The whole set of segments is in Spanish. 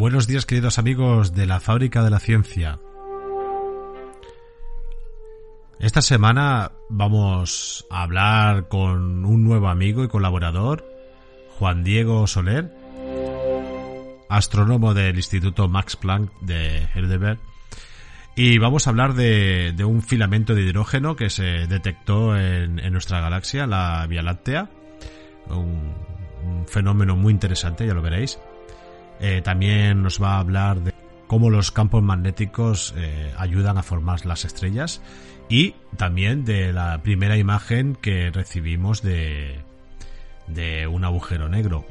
Buenos días queridos amigos de la Fábrica de la Ciencia. Esta semana vamos a hablar con un nuevo amigo y colaborador, Juan Diego Soler, astrónomo del Instituto Max Planck de Heidelberg, y vamos a hablar de, un filamento de hidrógeno que se detectó en, nuestra galaxia, la Vía Láctea, un, fenómeno muy interesante, ya lo veréis. Eh, también nos va a hablar de cómo los campos magnéticos eh, ayudan a formar las estrellas y también de la primera imagen que recibimos de, de un agujero negro,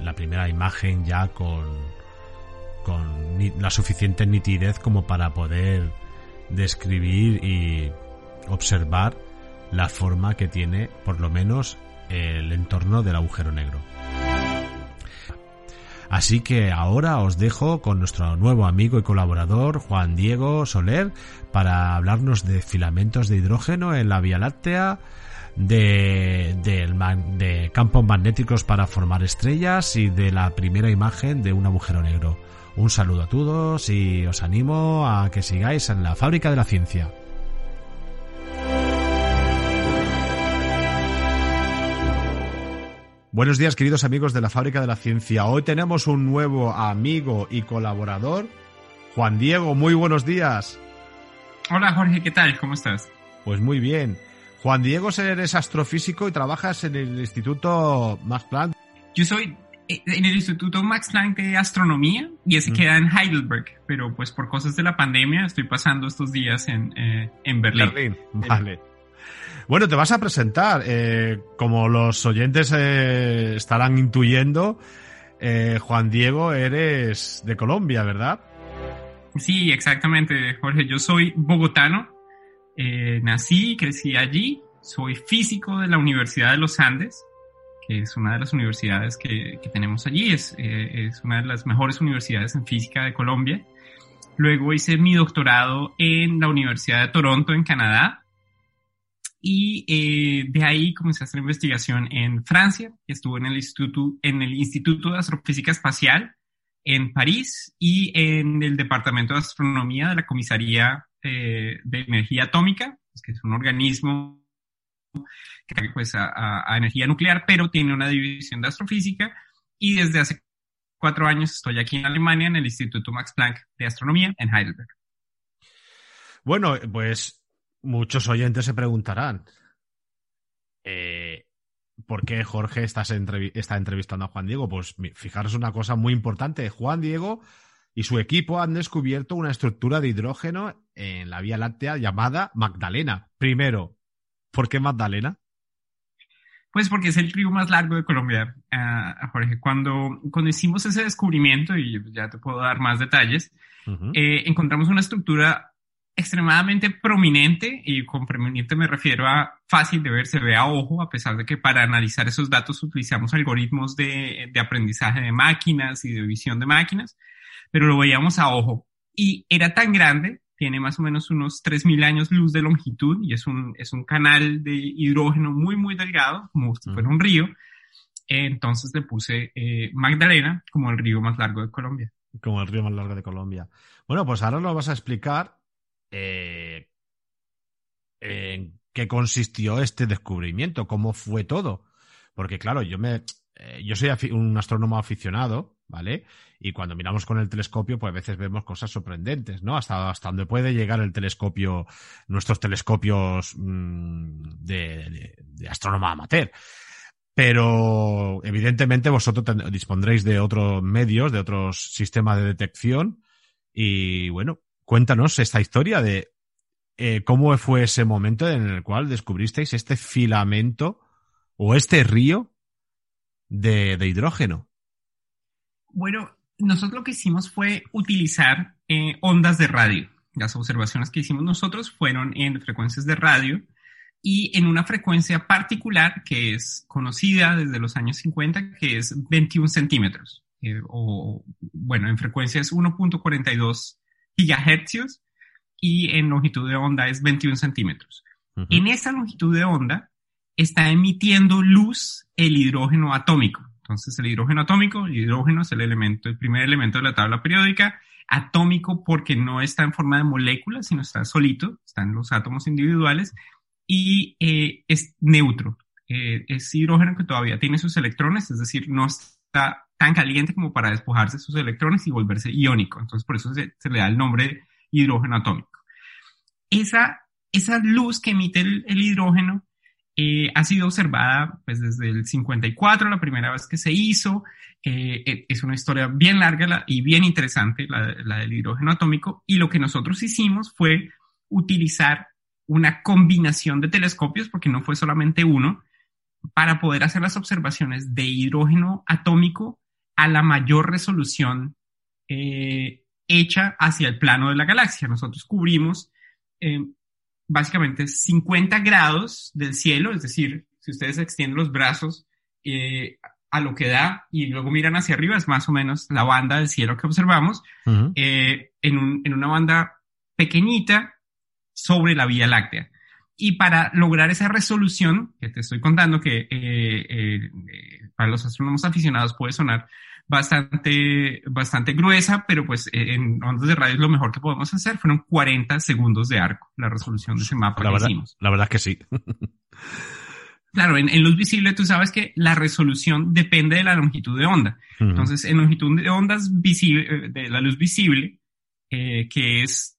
la primera imagen ya con, con la suficiente nitidez como para poder describir y observar la forma que tiene por lo menos el entorno del agujero negro. Así que ahora os dejo con nuestro nuevo amigo y colaborador Juan Diego Soler para hablarnos de filamentos de hidrógeno en la Vía Láctea, de, de, campos magnéticos para formar estrellas y de la primera imagen de un agujero negro. Un saludo a todos y os animo a que sigáis en la fábrica de la ciencia. Buenos días queridos amigos de la Fábrica de la Ciencia. Hoy tenemos un nuevo amigo y colaborador, Juan Diego. Muy buenos días. Hola Jorge, ¿qué tal? ¿Cómo estás? Pues muy bien. Juan Diego eres astrofísico y trabajas en el Instituto Max Planck. Yo soy eh, en el Instituto Max Planck de Astronomía y ese mm. queda en Heidelberg, pero pues por cosas de la pandemia estoy pasando estos días en, eh, en Berlín. Berlín, vale. Bueno, te vas a presentar. Eh, como los oyentes eh, estarán intuyendo, eh, Juan Diego, eres de Colombia, ¿verdad? Sí, exactamente, Jorge. Yo soy bogotano. nací y crecí allí. Soy físico de la Universidad de los Andes, que es una de las universidades que, tenemos allí. Es, es una de las mejores universidades en física de Colombia. Luego hice mi doctorado en la Universidad de Toronto, en Canadá, y eh, de ahí comencé a hacer investigación en Francia, estuve en el Instituto, en el Instituto de Astrofísica Espacial en París y en el Departamento de Astronomía de la Comisaría eh, de Energía Atómica, pues, que es un organismo que pues, a, a, energía nuclear, pero tiene una división de astrofísica y desde hace cuatro años estoy aquí en Alemania en el Instituto Max Planck de Astronomía en Heidelberg. Bueno, pues muchos oyentes se preguntarán, eh, ¿por qué Jorge está entrevistando a Juan Diego? Pues fijaros una cosa muy importante. Juan Diego y su equipo han descubierto una estructura de hidrógeno en la Vía Láctea llamada Magdalena. Primero, ¿por qué Magdalena? Pues porque es el río más largo de Colombia, uh, Jorge. Cuando, cuando hicimos ese descubrimiento, y ya te puedo dar más detalles, eh, encontramos una estructura extremadamente prominente, y con prominente me refiero a fácil de ver, se ve a ojo, a pesar de que para analizar esos datos utilizamos algoritmos de, de aprendizaje de máquinas y de visión de máquinas, pero lo veíamos a ojo. Y era tan grande, tiene más o menos unos 3.000 años luz de longitud y es un, es un canal de hidrógeno muy, muy delgado, como si fuera un río. Entonces le puse eh, Magdalena como el río más largo de Colombia. Como el río más largo de Colombia. Bueno, pues ahora nos vas a explicar eh, en qué consistió este descubrimiento, cómo fue todo. Porque claro, yo me, eh, yo soy un astrónomo aficionado, ¿vale? Y cuando miramos con el telescopio, pues a veces vemos cosas sorprendentes, ¿no? Hasta, hasta donde puede llegar el telescopio, nuestros telescopios mm, de, de, astrónomo amateur. Pero evidentemente vosotros dispondréis de otros medios, de otros sistemas de detección. Y bueno, cuéntanos esta historia de eh, cómo fue ese momento en el cual descubristeis este filamento o este río de, hidrógeno. Bueno, nosotros lo que hicimos fue utilizar eh, ondas de radio. Las observaciones que hicimos nosotros fueron en frecuencias de radio y en una frecuencia particular que es conocida desde los años 50, que es 21 centímetros. Eh, o, bueno, en frecuencia es 1.42 gigahercios y en longitud de onda es 21 centímetros. En esa longitud de onda está emitiendo luz el hidrógeno atómico. Entonces, el hidrógeno atómico, el hidrógeno es el elemento, el primer elemento de la tabla periódica, atómico porque no está en forma de molécula, sino está solito, están los átomos individuales, y eh, es neutro. Eh, es hidrógeno que todavía tiene sus electrones, es decir, no está tan caliente como para despojarse de sus electrones y volverse iónico. Entonces, por eso se, le da el nombre hidrógeno atómico. Esa, esa luz que emite el, hidrógeno eh, ha sido observada pues, desde el 54, la primera vez que se hizo. es una historia bien larga y bien interesante, la, la del hidrógeno atómico. Y lo que nosotros hicimos fue utilizar una combinación de telescopios, porque no fue solamente uno, para poder hacer las observaciones de hidrógeno atómico a la mayor resolución eh, hecha hacia el plano de la galaxia. Nosotros cubrimos eh, básicamente 50 grados del cielo, es decir, si ustedes extienden los brazos eh, a lo que da y luego miran hacia arriba, es más o menos la banda del cielo que observamos, en, en una banda pequeñita sobre la Vía Láctea. Y para lograr esa resolución, que te estoy contando que eh, eh, para los astrónomos aficionados puede sonar bastante, bastante gruesa, pero pues eh, en ondas de radio es lo mejor que podemos hacer. Fueron 40 segundos de arco la resolución de ese mapa la que verdad, hicimos. La verdad es que sí. Claro, en, luz visible tú sabes que la resolución depende de la longitud de onda. Entonces, en longitud de ondas visible, de la luz visible, que es